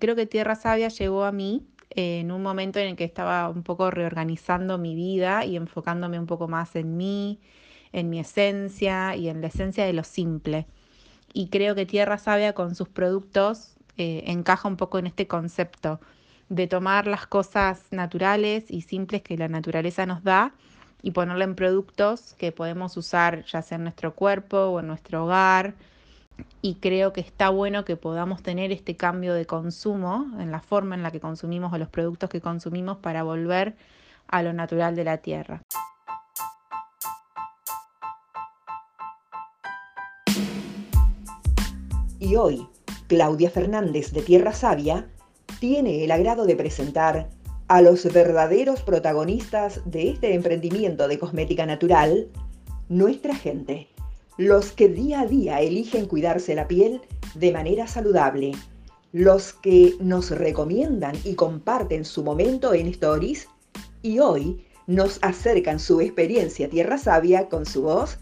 creo que Tierra Sabia llegó a mí en un momento en el que estaba un poco reorganizando mi vida y enfocándome un poco más en mí, en mi esencia y en la esencia de lo simple. Y creo que Tierra Sabia con sus productos eh, encaja un poco en este concepto de tomar las cosas naturales y simples que la naturaleza nos da y ponerla en productos que podemos usar ya sea en nuestro cuerpo o en nuestro hogar. Y creo que está bueno que podamos tener este cambio de consumo en la forma en la que consumimos o los productos que consumimos para volver a lo natural de la tierra. Y hoy, Claudia Fernández de Tierra Sabia tiene el agrado de presentar a los verdaderos protagonistas de este emprendimiento de cosmética natural, nuestra gente, los que día a día eligen cuidarse la piel de manera saludable, los que nos recomiendan y comparten su momento en stories y hoy nos acercan su experiencia tierra sabia con su voz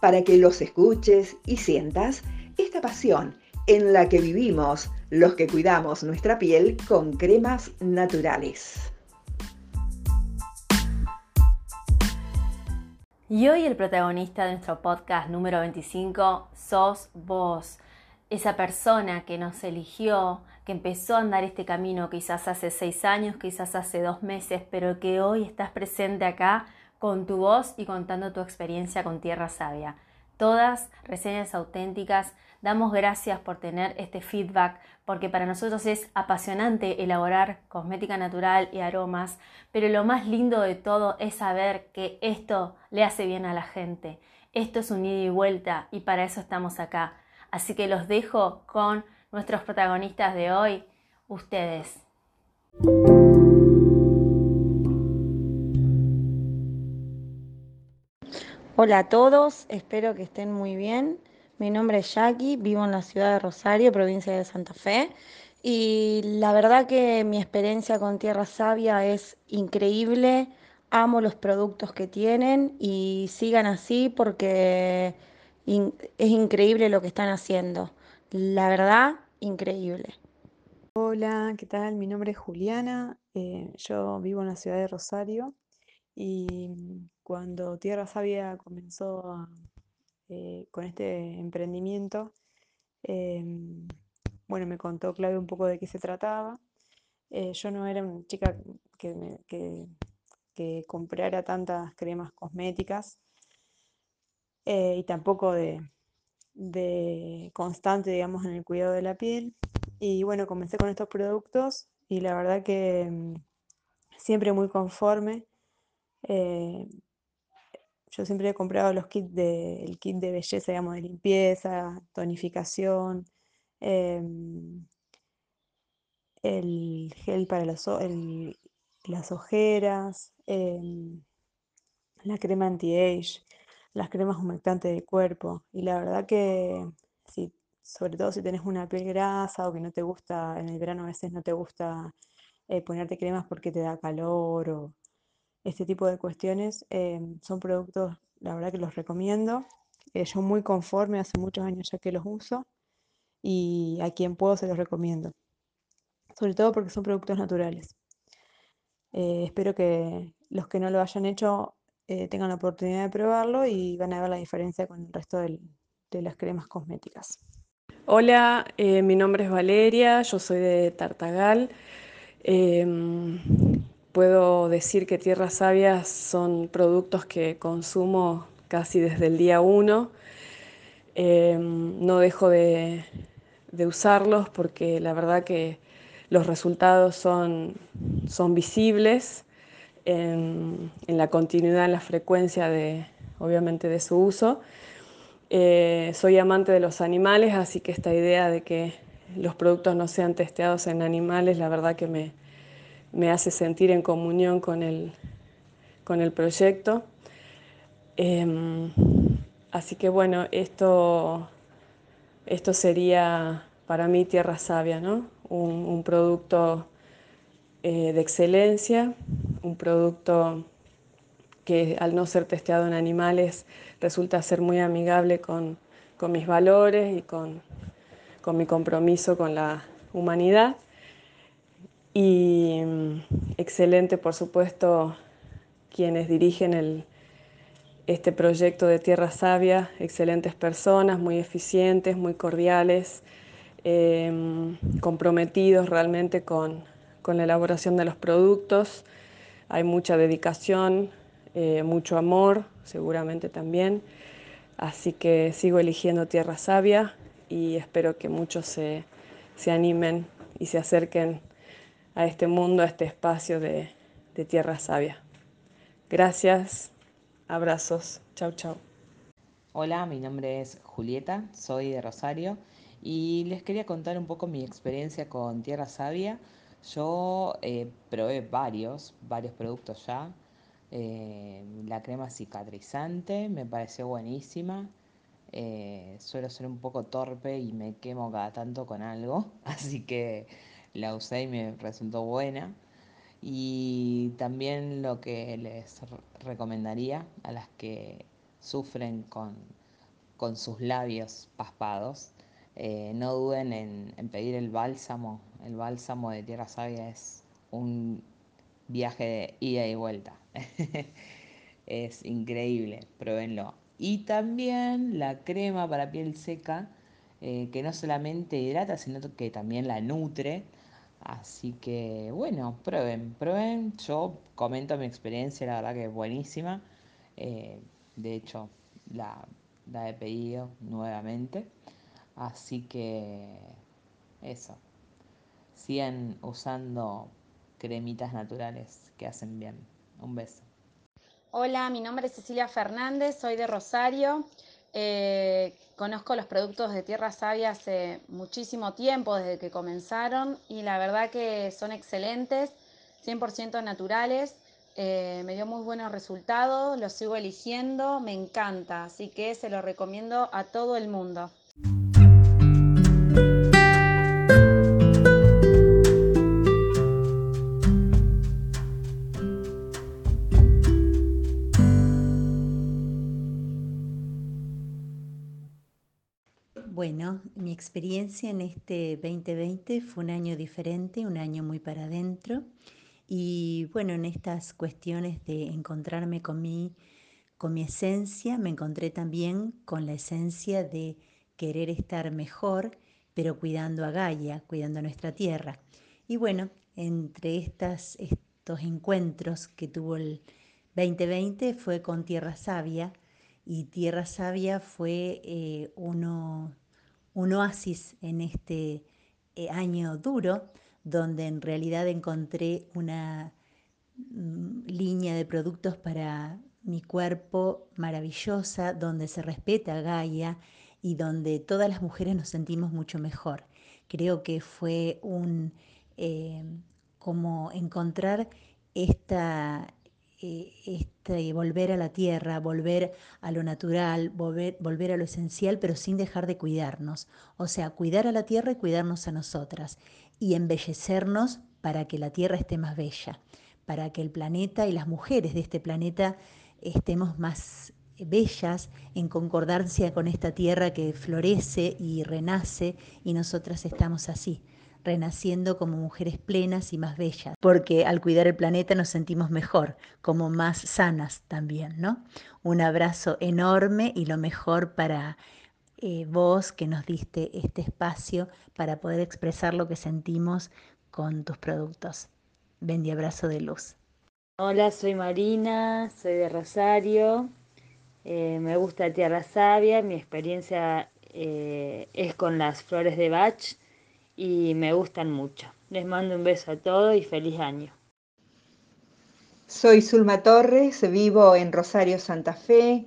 para que los escuches y sientas esta pasión en la que vivimos los que cuidamos nuestra piel con cremas naturales. Y hoy el protagonista de nuestro podcast número 25 sos vos, esa persona que nos eligió, que empezó a andar este camino quizás hace seis años, quizás hace dos meses, pero que hoy estás presente acá con tu voz y contando tu experiencia con Tierra Sabia. Todas reseñas auténticas Damos gracias por tener este feedback porque para nosotros es apasionante elaborar cosmética natural y aromas, pero lo más lindo de todo es saber que esto le hace bien a la gente. Esto es un ida y vuelta y para eso estamos acá. Así que los dejo con nuestros protagonistas de hoy, ustedes. Hola a todos, espero que estén muy bien. Mi nombre es Jackie, vivo en la ciudad de Rosario, provincia de Santa Fe. Y la verdad que mi experiencia con Tierra Sabia es increíble. Amo los productos que tienen y sigan así porque es increíble lo que están haciendo. La verdad, increíble. Hola, ¿qué tal? Mi nombre es Juliana. Eh, yo vivo en la ciudad de Rosario y cuando Tierra Sabia comenzó eh, con este emprendimiento. Em, bueno, me contó Claudia un poco de qué se trataba. Eh, yo no era una chica que, comprara tantas cremas cosméticas eh, y tampoco de, de constante, digamos, en el cuidado de la piel. Y bueno, comencé con estos productos y la verdad que em, siempre muy conforme. Yo siempre he comprado los kits de, el kit de belleza, digamos, de limpieza, tonificación, em, el gel para las ojeras, em, la crema anti-age, las cremas humectantes de cuerpo. Y la verdad que, si, sobre todo si tienes una piel grasa o que no te gusta, en el verano a veces no te gusta eh, ponerte cremas porque te da calor o este tipo de cuestiones. Em, son productos, la verdad que los recomiendo. Eh, yo muy conforme, hace muchos años ya que los uso y a quien puedo se los recomiendo. Sobre todo porque son productos naturales. Eh, espero que los que no lo hayan hecho eh, tengan la oportunidad de probarlo y van a ver la diferencia con el resto de las cremas cosméticas. Hola, mi nombre es Valeria, yo soy de Tartagal. Em, Puedo decir que Tierras Sabias son productos que consumo casi desde el día uno. Em, no dejo de, usarlos porque la verdad que los resultados son, visibles en, la continuidad, en la frecuencia de, obviamente, de su uso. Eh, soy amante de los animales, así que esta idea de que los productos no sean testeados en animales, la verdad que me, me hace sentir en comunión con el, con el proyecto. Em, así que bueno, esto, esto sería para mí Tierra Sabia, ¿no? un, producto eh, de excelencia, un producto que al no ser testeado en animales resulta ser muy amigable con, con mis valores y con, con mi compromiso con la humanidad. Y mm, excelente, por supuesto, quienes dirigen este proyecto de Tierra Sabia, excelentes personas, muy eficientes, muy cordiales, em, comprometidos realmente con, la elaboración de los productos. Hay mucha dedicación, eh, mucho amor, seguramente también. Así que sigo eligiendo Tierra Sabia y espero que muchos se, animen y se acerquen a este mundo, a este espacio de, de Tierra Sabia. Gracias, abrazos, chau chau. Hola, mi nombre es Julieta, soy de Rosario y les quería contar un poco mi experiencia con Tierra Sabia. Yo eh, probé varios, varios productos ya. Eh, la crema cicatrizante me pareció buenísima. Eh, suelo ser un poco torpe y me quemo cada tanto con algo, así que la usé y me resultó buena. Y también lo que les recomendaría a las que sufren con, con sus labios paspados, eh, no duden en, en, pedir el bálsamo. El bálsamo de Tierra Sabia es un viaje de ida y vuelta. es increíble, pruébenlo. Y también la crema para piel seca, eh, que no solamente hidrata, sino que también la nutre. Así que bueno, prueben, prueben. Yo comento mi experiencia, la verdad que es buenísima. Eh, de hecho, la, la he pedido nuevamente. Así que eso. Sigan usando cremitas naturales que hacen bien. Un beso. Hola, mi nombre es Cecilia Fernández, soy de Rosario. Eh, conozco los productos de Tierra Sabia hace muchísimo tiempo, desde que comenzaron, y la verdad que son excelentes, 100% naturales. Eh, me dio muy buenos resultados, los sigo eligiendo, me encanta, así que se lo recomiendo a todo el mundo. Mi experiencia en este 2020 fue un año diferente, un año muy para adentro. Y bueno, en estas cuestiones de encontrarme con mi, con mi esencia, me encontré también con la esencia de querer estar mejor, pero cuidando a Gaia, cuidando a nuestra tierra. Y bueno, entre estas, estos encuentros que tuvo el 2020 fue con Tierra Sabia, y Tierra Sabia fue eh, uno un oasis en este eh, año duro, donde en realidad encontré una mm, línea de productos para mi cuerpo maravillosa, donde se respeta a Gaia y donde todas las mujeres nos sentimos mucho mejor. Creo que fue un eh, como encontrar esta, eh, este, volver a la tierra, volver a lo natural, volver, volver a lo esencial, pero sin dejar de cuidarnos. O sea, cuidar a la tierra y cuidarnos a nosotras. Y embellecernos para que la tierra esté más bella, para que el planeta y las mujeres de este planeta estemos más bellas en concordancia con esta tierra que florece y renace y nosotras estamos así renaciendo como mujeres plenas y más bellas, porque al cuidar el planeta nos sentimos mejor, como más sanas también, ¿no? Un abrazo enorme y lo mejor para eh, vos que nos diste este espacio para poder expresar lo que sentimos con tus productos. Bendy abrazo de luz. Hola, soy Marina, soy de Rosario, eh, me gusta Tierra Sabia, mi experiencia eh, es con las flores de Bach y me gustan mucho. Les mando un beso a todos y feliz año. Soy Zulma Torres, vivo en Rosario, Santa Fe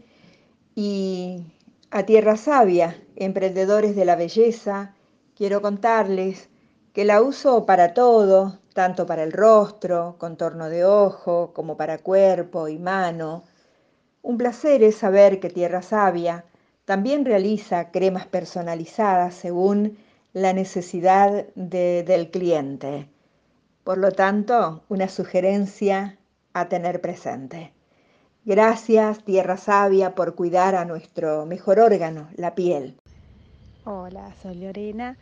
y a Tierra Sabia, emprendedores de la belleza, quiero contarles que la uso para todo, tanto para el rostro, contorno de ojo, como para cuerpo y mano. Un placer es saber que Tierra Sabia también realiza cremas personalizadas según la necesidad del cliente. Por lo tanto, una sugerencia a tener presente. Gracias, Tierra Sabia, por cuidar a nuestro mejor órgano, la piel. Hola, soy Lorena.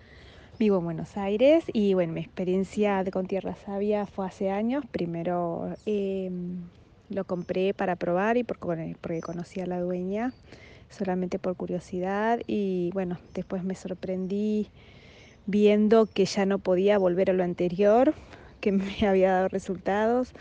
Vivo en Buenos Aires y bueno, mi experiencia de con Tierra Sabia fue hace años. Primero em, lo compré para probar y porque, porque conocía a la dueña, solamente por curiosidad y bueno, después me sorprendí viendo que ya no podía volver a lo anterior, que me había dado resultados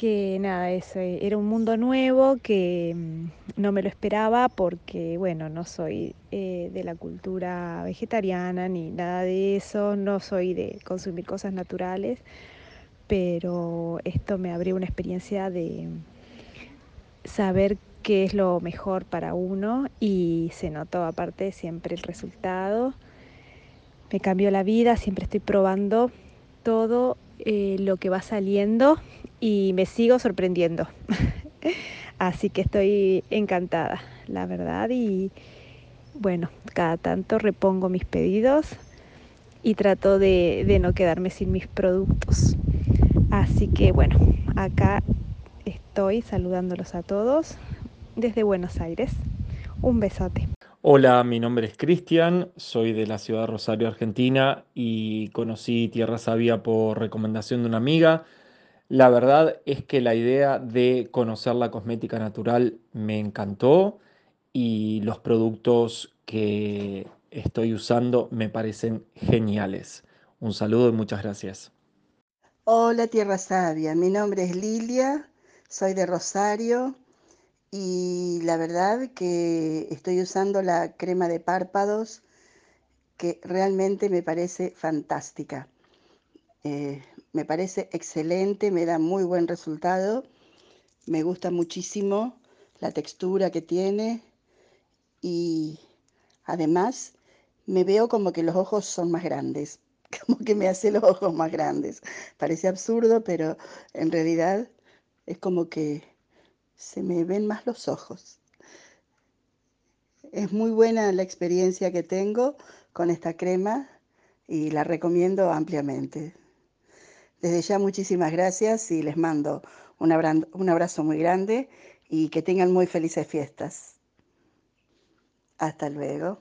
que nada, eso, eh, era un mundo nuevo que mm, no me lo esperaba porque, bueno, no soy eh, de la cultura vegetariana ni nada de eso, no soy de consumir cosas naturales, pero esto me abrió una experiencia de saber qué es lo mejor para uno y se notó aparte siempre el resultado. Me cambió la vida, siempre estoy probando todo eh, lo que va saliendo y me sigo sorprendiendo. Así que estoy encantada, la verdad. Y bueno, cada tanto repongo mis pedidos y trato de, de no quedarme sin mis productos. Así que bueno, acá estoy saludándolos a todos desde Buenos Aires. Un besote. Hola, mi nombre es Cristian, soy de la ciudad de Rosario, Argentina y conocí Tierra Sabia por recomendación de una amiga. La verdad es que la idea de conocer la cosmética natural me encantó y los productos que estoy usando me parecen geniales. Un saludo y muchas gracias. Hola Tierra Sabia, mi nombre es Lilia, soy de Rosario y la verdad que estoy usando la crema de párpados que realmente me parece fantástica. Eh, me parece excelente, me da muy buen resultado, me gusta muchísimo la textura que tiene y además me veo como que los ojos son más grandes, como que me hace los ojos más grandes. Parece absurdo, pero en realidad es como que se me ven más los ojos. Es muy buena la experiencia que tengo con esta crema y la recomiendo ampliamente. Desde ya muchísimas gracias y les mando un abrazo, un abrazo muy grande y que tengan muy felices fiestas. Hasta luego.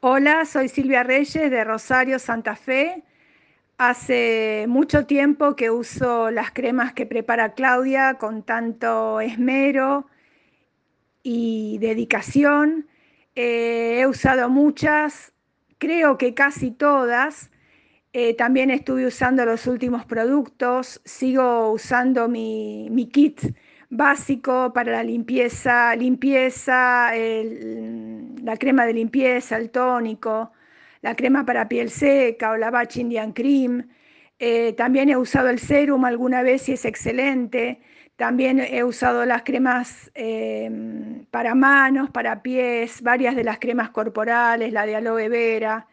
Hola, soy Silvia Reyes de Rosario, Santa Fe. Hace mucho tiempo que uso las cremas que prepara Claudia con tanto esmero y dedicación. Eh, he usado muchas, creo que casi todas. Eh, también estuve usando los últimos productos. Sigo usando mi, mi kit básico para la limpieza, limpieza, la crema de limpieza, el tónico la crema para piel seca o la Batch Indian Cream. Eh, también he usado el serum alguna vez y es excelente. También he usado las cremas em, para manos, para pies, varias de las cremas corporales, la de aloe vera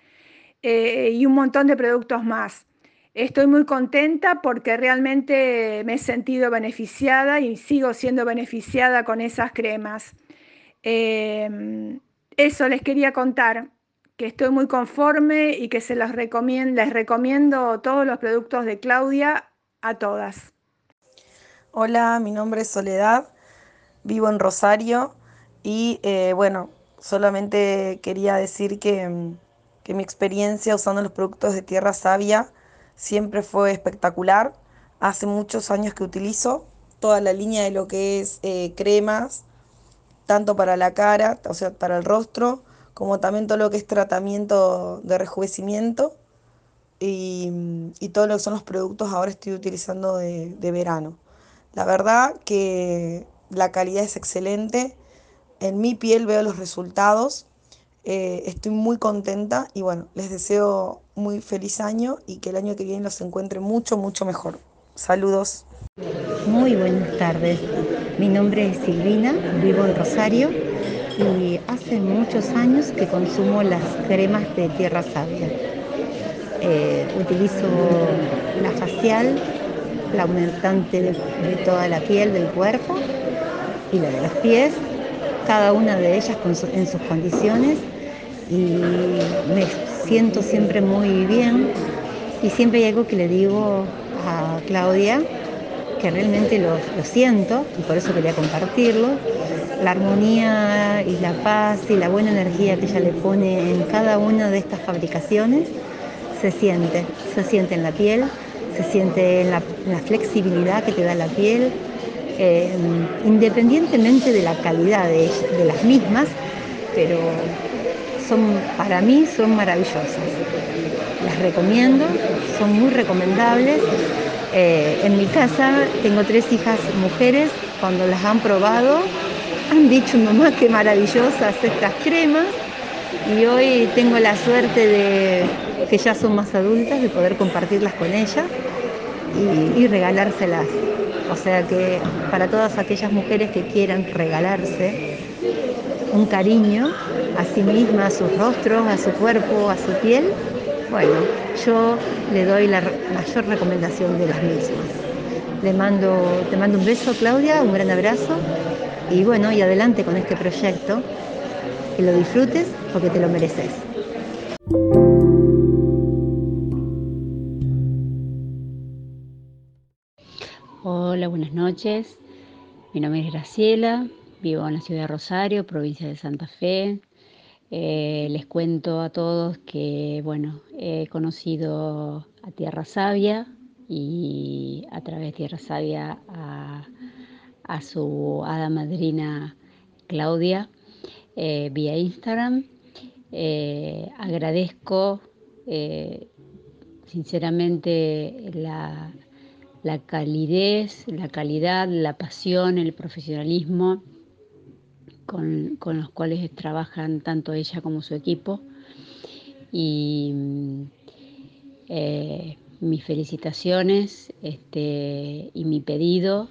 eh, y un montón de productos más. Estoy muy contenta porque realmente me he sentido beneficiada y sigo siendo beneficiada con esas cremas. Em, eso les quería contar que estoy muy conforme y que se los recomiendo, les recomiendo todos los productos de Claudia a todas. Hola, mi nombre es Soledad, vivo en Rosario y eh, bueno, solamente quería decir que, mm, que, mi experiencia usando los productos de Tierra Sabia siempre fue espectacular. Hace muchos años que utilizo toda la línea de lo que es eh, cremas, tanto para la cara, o sea, para el rostro, como también todo lo que es tratamiento de rejuvenecimiento y, todo lo que son los productos ahora estoy utilizando de, verano. La verdad que la calidad es excelente, en mi piel veo los resultados, eh, estoy muy contenta y bueno, les deseo muy feliz año y que el año que viene los encuentre mucho, mucho mejor. Saludos. Muy buenas tardes. Mi nombre es Silvina, vivo en Rosario y hace muchos años que consumo las cremas de tierra sabia. Eh, utilizo la facial, la aumentante de, toda la piel del cuerpo y la de los pies, cada una de ellas en sus condiciones y me siento siempre muy bien y siempre hay algo que le digo a Claudia que realmente lo, siento y por eso quería compartirlo. La armonía y la paz y la buena energía que ella le pone en cada una de estas fabricaciones se siente, se siente en la piel, se siente en la, flexibilidad que te da la piel, eh, independientemente de la calidad de, de las mismas, pero son, para mí son maravillosas. Las recomiendo, son muy recomendables. Eh, en mi casa tengo tres hijas mujeres, cuando las han probado han dicho mamá qué maravillosas estas cremas y hoy tengo la suerte de que ya son más adultas, de poder compartirlas con ellas y, regalárselas. O sea que para todas aquellas mujeres que quieran regalarse un cariño a sí misma, a sus rostros, a su cuerpo, a su piel, bueno, yo le doy la mayor recomendación de las mismas. Le mando, te mando un beso, Claudia, un gran abrazo y bueno, y adelante con este proyecto, que lo disfrutes porque te lo mereces. Hola, buenas noches. Mi nombre es Graciela, vivo en la ciudad de Rosario, provincia de Santa Fe. Eh, les cuento a todos que, bueno, he conocido a Tierra Sabia y a través de Tierra Sabia a, su hada madrina Claudia eh, vía Instagram. Eh, agradezco sinceramente la, la calidez, la calidad, la pasión, el profesionalismo con, los cuales trabajan tanto ella como su equipo. Y eh, mis felicitaciones este, y mi pedido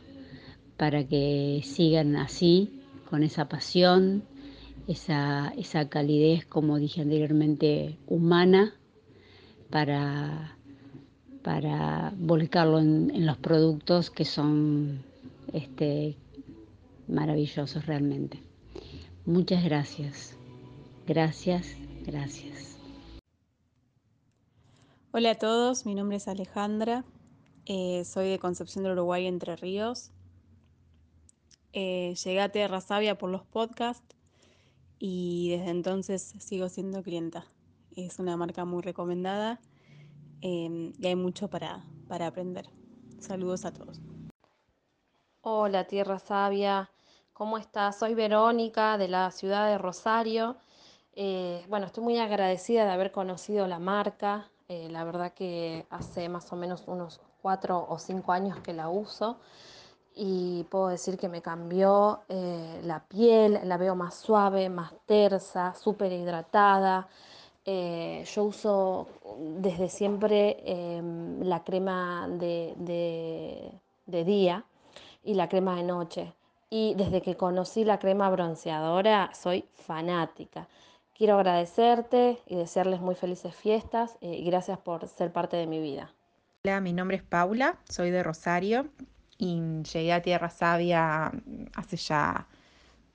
para que sigan así, con esa pasión, esa, calidez, como dije anteriormente, humana, para, para volcarlo en, los productos que son este, maravillosos realmente. Muchas gracias. Gracias, gracias. Hola a todos, mi nombre es Alejandra, eh, soy de Concepción del Uruguay, Entre Ríos. Eh, llegué a Tierra Sabia por los podcasts y desde entonces sigo siendo clienta. Es una marca muy recomendada em, y hay mucho para, para aprender. Saludos a todos. Hola Tierra Sabia, ¿Cómo estás? Soy Verónica de la ciudad de Rosario. Eh, bueno, estoy muy agradecida de haber conocido la marca. Eh, la verdad que hace más o menos unos cuatro o cinco años que la uso y puedo decir que me cambió eh, la piel, la veo más suave, más tersa, súper hidratada. yo uso desde siempre em, la crema de día y la crema de noche y desde que conocí la crema bronceadora soy fanática. Quiero agradecerte y desearles muy felices fiestas eh, y gracias por ser parte de mi vida. Hola, mi nombre es Paula, soy de Rosario y llegué a Tierra Sabia hace ya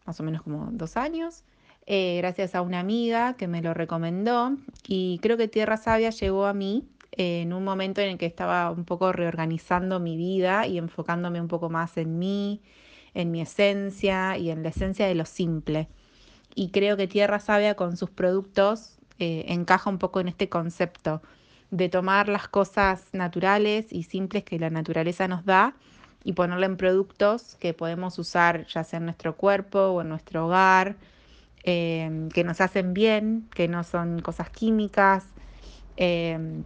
más o menos como dos años. Eh, gracias a una amiga que me lo recomendó y creo que Tierra Sabia llegó a mí eh, en un momento en el que estaba un poco reorganizando mi vida y enfocándome un poco más en mí, en mi esencia y en la esencia de lo simple. Y creo que Tierra Sabia con sus productos eh, encaja un poco en este concepto de tomar las cosas naturales y simples que la naturaleza nos da y ponerle en productos que podemos usar ya sea en nuestro cuerpo o en nuestro hogar, eh, que nos hacen bien, que no son cosas químicas. Eh,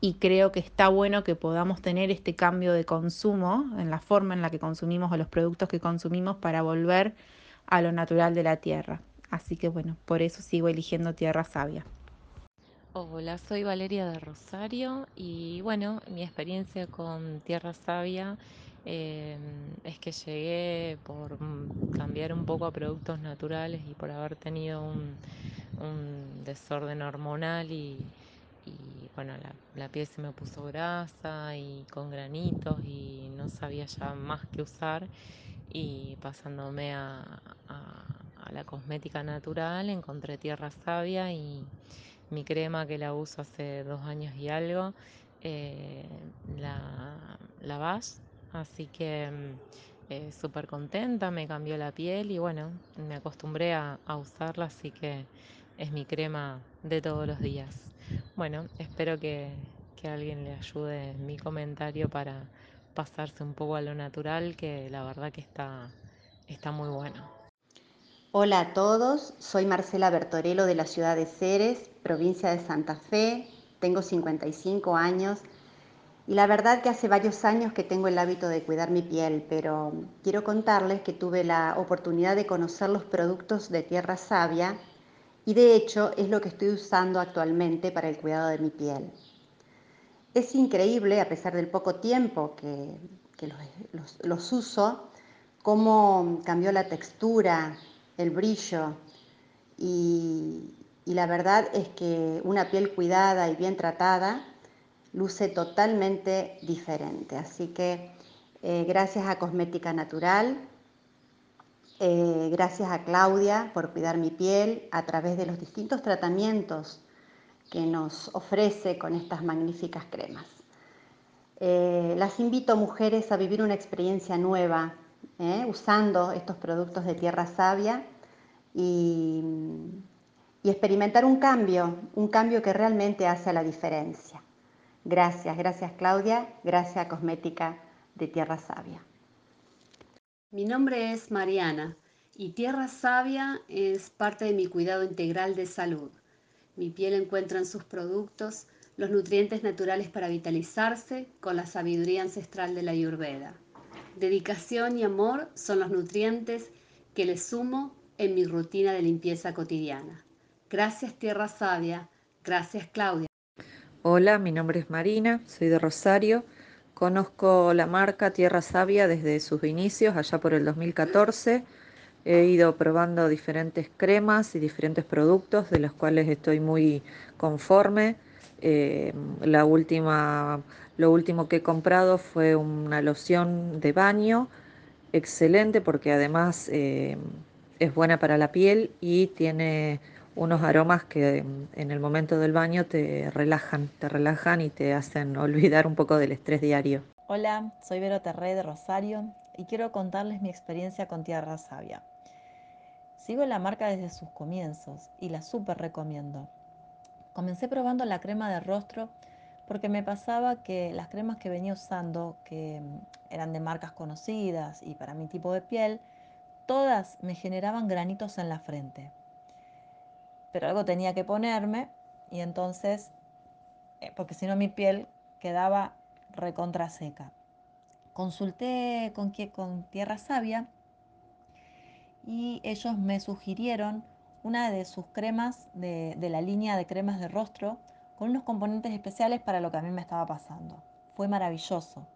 y creo que está bueno que podamos tener este cambio de consumo en la forma en la que consumimos o los productos que consumimos para volver a lo natural de la tierra. Así que bueno, por eso sigo eligiendo tierra sabia. Hola, soy Valeria de Rosario y bueno, mi experiencia con Tierra Sabia eh, es que llegué por cambiar un poco a productos naturales y por haber tenido un, un desorden hormonal y, y bueno, la, piel se me puso grasa y con granitos y no sabía ya más que usar y pasándome a, la cosmética natural encontré tierra sabia y mi crema que la uso hace dos años y algo eh, la, la vas así que mm, eh, súper contenta me cambió la piel y bueno me acostumbré a, a usarla así que es mi crema de todos los días. Bueno, espero que, que alguien le ayude en mi comentario para pasarse un poco a lo natural, que la verdad que está, está muy bueno. Hola a todos, soy Marcela Bertorello de la ciudad de Ceres, provincia de Santa Fe, tengo 55 años y la verdad que hace varios años que tengo el hábito de cuidar mi piel, pero quiero contarles que tuve la oportunidad de conocer los productos de Tierra Sabia y de hecho es lo que estoy usando actualmente para el cuidado de mi piel. Es increíble, a pesar del poco tiempo que, los, uso, cómo cambió la textura, el brillo y, la verdad es que una piel cuidada y bien tratada luce totalmente diferente. Así que eh, gracias a Cosmética Natural, eh, gracias a Claudia por cuidar mi piel a través de los distintos tratamientos que nos ofrece con estas magníficas cremas. Eh, las invito, mujeres, a vivir una experiencia nueva usando estos productos de tierra sabia y, y experimentar un cambio, un cambio que realmente hace la diferencia. Gracias, gracias Claudia, gracias Cosmética de Tierra Sabia. Mi nombre es Mariana y Tierra Sabia es parte de mi cuidado integral de salud. Mi piel encuentra en sus productos los nutrientes naturales para vitalizarse con la sabiduría ancestral de la Ayurveda. Dedicación y amor son los nutrientes que le sumo en mi rutina de limpieza cotidiana. Gracias Tierra Sabia, gracias Claudia. Hola, mi nombre es Marina, soy de Rosario. Conozco la marca Tierra Sabia desde sus inicios, allá por el 2014. He ido probando diferentes cremas y diferentes productos de los cuales estoy muy conforme. Eh, la última lo último que he comprado fue una loción de baño, excelente porque además eh, es buena para la piel y tiene unos aromas que mm, en el momento del baño te relajan, te relajan y te hacen olvidar un poco del estrés diario. Hola, soy Vero Terré de Rosario y quiero contarles mi experiencia con Tierra Sabia. Sigo la marca desde sus comienzos y la súper recomiendo. Comencé probando la crema de rostro porque me pasaba que las cremas que venía usando, que mm, eran de marcas conocidas y para mi tipo de piel, todas me generaban granitos en la frente. Pero algo tenía que ponerme y entonces, eh, porque si no mi piel quedaba recontra seca. Consulté con, con Tierra Sabia y ellos me sugirieron una de sus cremas de, de la línea de cremas de rostro con unos componentes especiales para lo que a mí me estaba pasando. Fue maravilloso.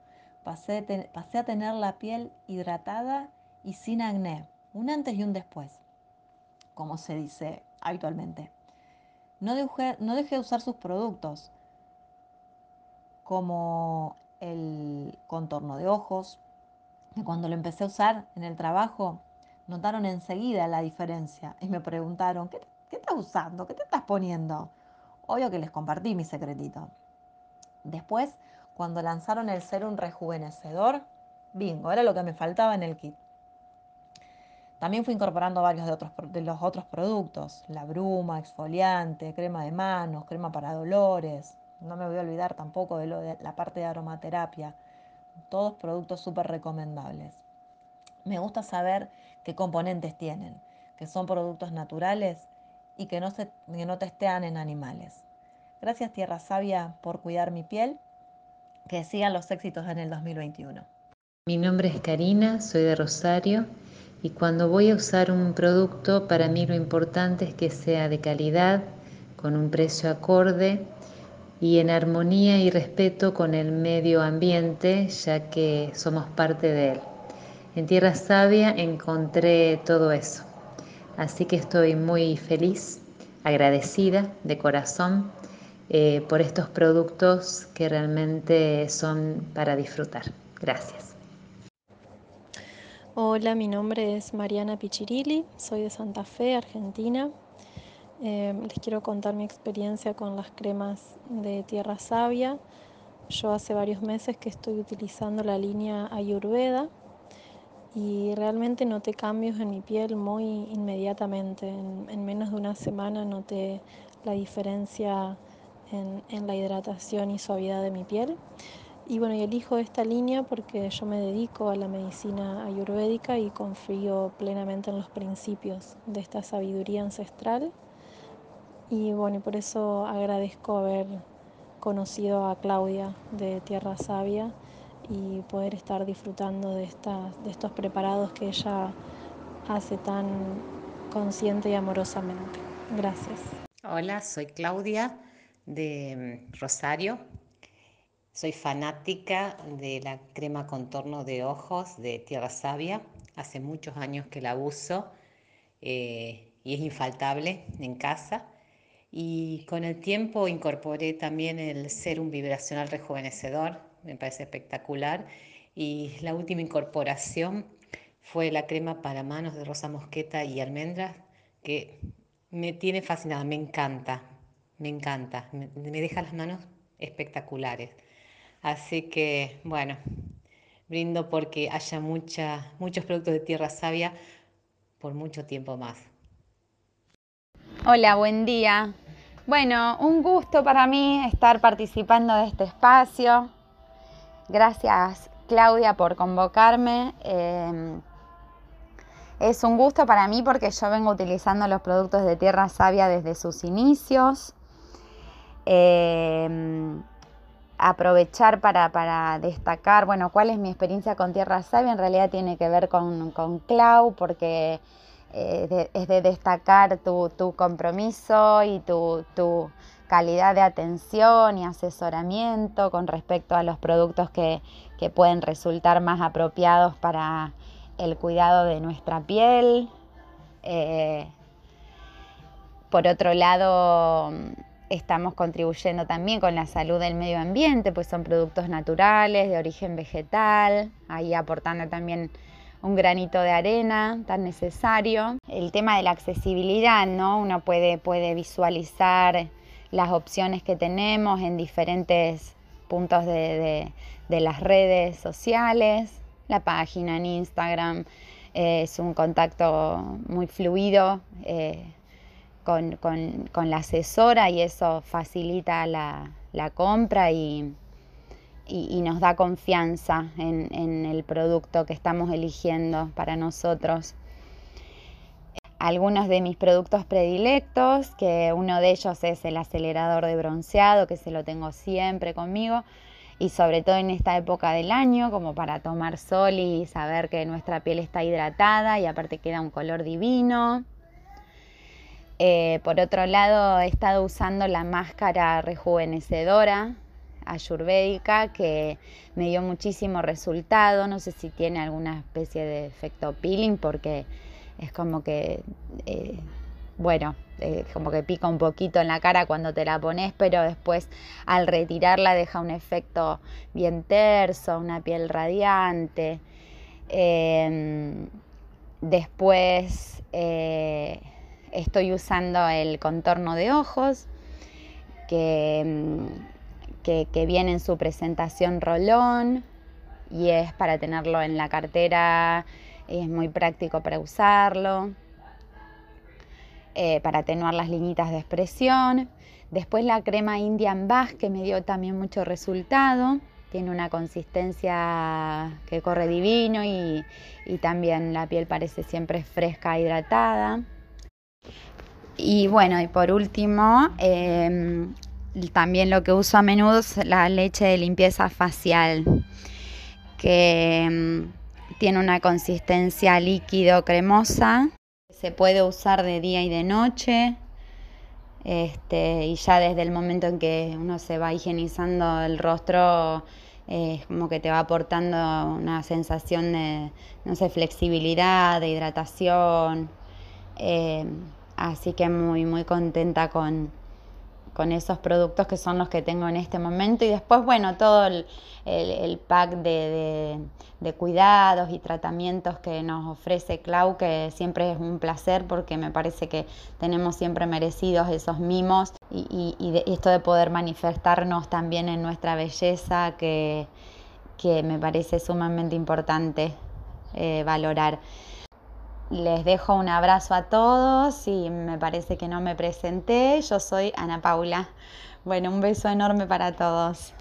Pasé, pasé a tener la piel hidratada y sin acné, un antes y un después, como se dice habitualmente. No dejé, no dejé de usar sus productos, como el contorno de ojos, que cuando lo empecé a usar en el trabajo, notaron enseguida la diferencia y me preguntaron, ¿qué, qué estás usando? ¿Qué te estás poniendo? Obvio que les compartí mi secretito. Después, cuando lanzaron el serum rejuvenecedor, bingo, era lo que me faltaba en el kit. También fui incorporando varios de, otros, de los otros productos, la bruma, exfoliante, crema de manos, crema para dolores. No me voy a olvidar tampoco de, lo de la parte de aromaterapia. Todos productos súper recomendables. Me gusta saber qué componentes tienen, que son productos naturales y que no, se, que no testean en animales. Gracias Tierra Sabia por cuidar mi piel. Que sigan los éxitos en el 2021. Mi nombre es Karina, soy de Rosario y cuando voy a usar un producto para mí lo importante es que sea de calidad, con un precio acorde y en armonía y respeto con el medio ambiente, ya que somos parte de él. En Tierra Sabia encontré todo eso. Así que estoy muy feliz, agradecida de corazón eh, por estos productos que realmente son para disfrutar. Gracias. Hola, mi nombre es Mariana Pichirilli, soy de Santa Fe, Argentina. Eh, les quiero contar mi experiencia con las cremas de tierra sabia. Yo hace varios meses que estoy utilizando la línea Ayurveda y realmente noté cambios en mi piel muy inmediatamente. En, menos de una semana noté la diferencia en, en, la hidratación y suavidad de mi piel. Y bueno, y elijo esta línea porque yo me dedico a la medicina ayurvédica y confío plenamente en los principios de esta sabiduría ancestral. Y bueno, y por eso agradezco haber conocido a Claudia de Tierra Sabia y poder estar disfrutando de, de estos preparados que ella hace tan consciente y amorosamente. Gracias. Hola, soy Claudia de mm, Rosario. Soy fanática de la crema contorno de ojos de Tierra Sabia. Hace muchos años que la uso eh, y es infaltable en casa. Y con el tiempo incorporé también el serum vibracional rejuvenecedor me parece espectacular. Y la última incorporación fue la crema para manos de rosa mosqueta y almendras, que me tiene fascinada, me encanta, me encanta, me, deja las manos espectaculares. Así que, bueno, brindo porque haya muchos productos de tierra sabia por mucho tiempo más. Hola, buen día. Bueno, un gusto para mí estar participando de este espacio. Gracias Claudia por convocarme. Eh, es un gusto para mí porque yo vengo utilizando los productos de Tierra Sabia desde sus inicios. Eh, aprovechar para, destacar, bueno, cuál es mi experiencia con Tierra Sabia, en realidad tiene que ver con, Clau, porque eh, es de destacar tu, compromiso y tu, tu calidad de atención y asesoramiento con respecto a los productos que, pueden resultar más apropiados para el cuidado de nuestra piel. Eh, por otro lado, estamos contribuyendo también con la salud del medio ambiente, pues son productos naturales, de origen vegetal, ahí aportando también un granito de arena tan necesario. El tema de la accesibilidad, ¿no? Uno puede, puede visualizar las opciones que tenemos en diferentes puntos de, las redes sociales. La página en Instagram eh, es un contacto muy fluido eh, con, la asesora y eso facilita la, compra y, nos da confianza en el producto que estamos eligiendo para nosotros algunos de mis productos predilectos, que uno de ellos es el acelerador de bronceado, que se lo tengo siempre conmigo, y sobre todo en esta época del año, como para tomar sol y saber que nuestra piel está hidratada y aparte queda un color divino. Eh, por otro lado, he estado usando la máscara rejuvenecedora ayurvédica que me dio muchísimo resultado. No sé si tiene alguna especie de efecto peeling porque es como que, eh, bueno, eh, como que pica un poquito en la cara cuando te la pones, pero después al retirarla deja un efecto bien terso, una piel radiante. Em, después estoy usando el contorno de ojos, que, que, que viene en su presentación rolón y es para tenerlo en la cartera es muy práctico para usarlo, eh, para atenuar las limitas de expresión. Después la crema Indian Bath que me dio también mucho resultado. Tiene una consistencia que corre divino y, también la piel parece siempre fresca, hidratada. Y bueno, y por último, em, también lo que uso a menudo es la leche de limpieza facial, que em, tiene una consistencia líquido cremosa. Se puede usar de día y de noche. Este, y ya desde el momento en que uno se va higienizando el rostro, es como que te va aportando una sensación de, no sé, flexibilidad, de hidratación. Eh, así que muy, muy contenta con, con esos productos que son los que tengo en este momento y después, bueno, todo el, pack de, cuidados y tratamientos que nos ofrece Clau, que siempre es un placer porque me parece que tenemos siempre merecidos esos mimos y, esto de poder manifestarnos también en nuestra belleza que, que me parece sumamente importante eh, valorar. Les dejo un abrazo a todos y me parece que no me presenté. Yo soy Ana Paula. Bueno, un beso enorme para todos.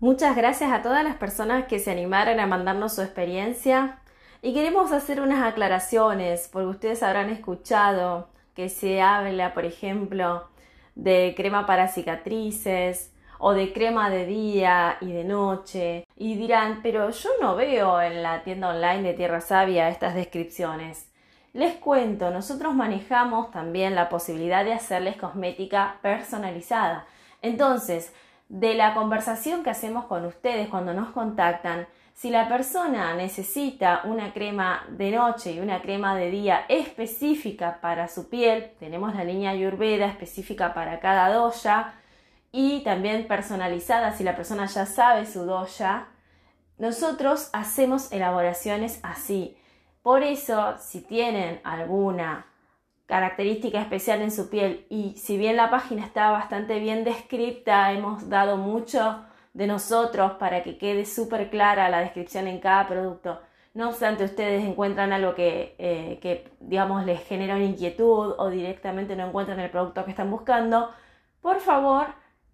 Muchas gracias a todas las personas que se animaron a mandarnos su experiencia y queremos hacer unas aclaraciones porque ustedes habrán escuchado que se habla, por ejemplo, de crema para cicatrices o de crema de día y de noche y dirán, pero yo no veo en la tienda online de Tierra Sabia estas descripciones. Les cuento, nosotros manejamos también la posibilidad de hacerles cosmética personalizada. Entonces, de la conversación que hacemos con ustedes cuando nos contactan, si la persona necesita una crema de noche y una crema de día específica para su piel, tenemos la línea Ayurveda específica para cada doya y también personalizada si la persona ya sabe su doya, nosotros hacemos elaboraciones así. Por eso, si tienen alguna característica especial en su piel y si bien la página está bastante bien descrita, hemos dado mucho de nosotros para que quede súper clara la descripción en cada producto. No obstante, ustedes encuentran algo que, eh, que, digamos, les genera una inquietud o directamente no encuentran el producto que están buscando, por favor,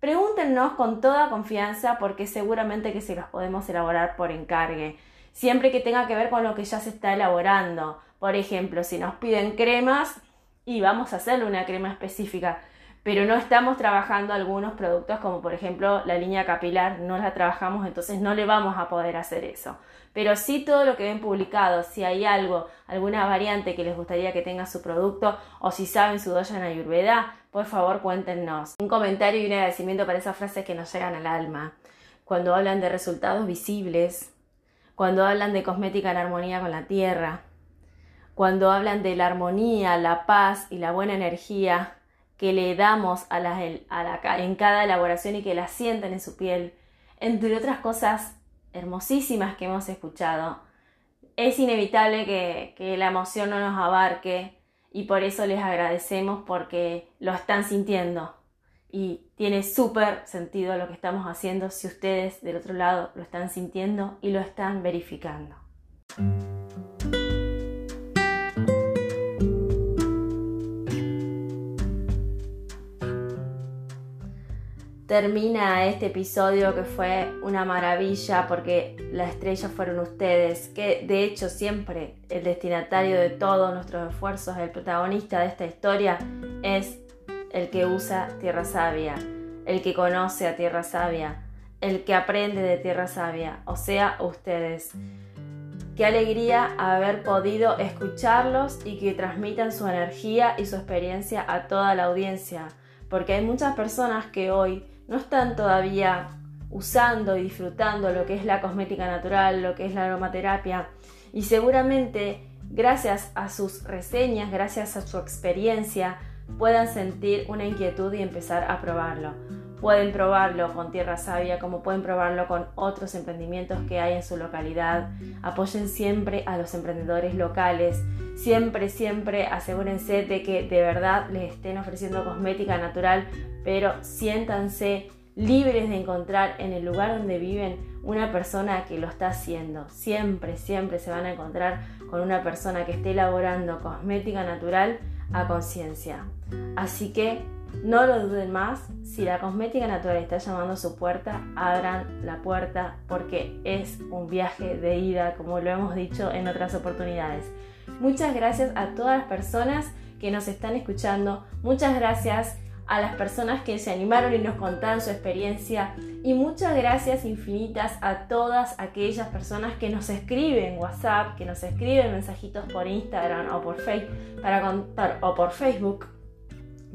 pregúntenos con toda confianza porque seguramente que se los podemos elaborar por encargue. Siempre que tenga que ver con lo que ya se está elaborando. Por ejemplo, si nos piden cremas, y vamos a hacerle una crema específica, pero no estamos trabajando algunos productos como por ejemplo la línea capilar, no la trabajamos, entonces no le vamos a poder hacer eso. Pero sí todo lo que ven publicado, si hay algo, alguna variante que les gustaría que tenga su producto o si saben su doya en Ayurveda, por favor cuéntenos. Un comentario y un agradecimiento para esas frases que nos llegan al alma. Cuando hablan de resultados visibles, cuando hablan de cosmética en armonía con la tierra, cuando hablan de la armonía, la paz y la buena energía que le damos a la, en cada elaboración y que la sientan en su piel, entre otras cosas hermosísimas que hemos escuchado. Es inevitable que, que la emoción no nos abarque y por eso les agradecemos porque lo están sintiendo y tiene súper sentido lo que estamos haciendo si ustedes del otro lado lo están sintiendo y lo están verificando. Termina este episodio que fue una maravilla porque la estrella fueron ustedes, que de hecho siempre el destinatario de todos nuestros esfuerzos, el protagonista de esta historia es el que usa Tierra Sabia, el que conoce a Tierra Sabia, el que aprende de Tierra Sabia, o sea, ustedes. Qué alegría haber podido escucharlos y que transmitan su energía y su experiencia a toda la audiencia, porque hay muchas personas que hoy no están todavía usando y disfrutando lo que es la cosmética natural, lo que es la aromaterapia. Y seguramente gracias a sus reseñas, gracias a su experiencia, puedan sentir una inquietud y empezar a probarlo. Pueden probarlo con Tierra Sabia como pueden probarlo con otros emprendimientos que hay en su localidad. Apoyen siempre a los emprendedores locales. Siempre, siempre asegúrense de que de verdad les estén ofreciendo cosmética natural, pero siéntanse libres de encontrar en el lugar donde viven una persona que lo está haciendo. Siempre, siempre se van a encontrar con una persona que esté elaborando cosmética natural a conciencia. Así que no lo duden más, si la cosmética natural está llamando a su puerta, abran la puerta porque es un viaje de ida, como lo hemos dicho en otras oportunidades. Muchas gracias a todas las personas que nos están escuchando, muchas gracias a las personas que se animaron y nos contaron su experiencia. Y muchas gracias infinitas a todas aquellas personas que nos escriben WhatsApp, que nos escriben mensajitos por Instagram o por, Facebook para contar, o por Facebook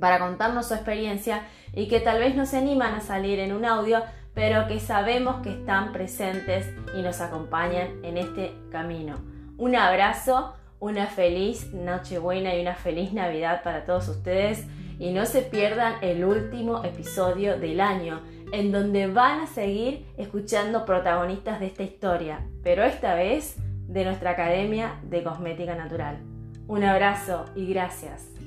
para contarnos su experiencia y que tal vez no se animan a salir en un audio, pero que sabemos que están presentes y nos acompañan en este camino. Un abrazo, una feliz Nochebuena y una feliz Navidad para todos ustedes y no se pierdan el último episodio del año en donde van a seguir escuchando protagonistas de esta historia, pero esta vez de nuestra Academia de Cosmética Natural. Un abrazo y gracias.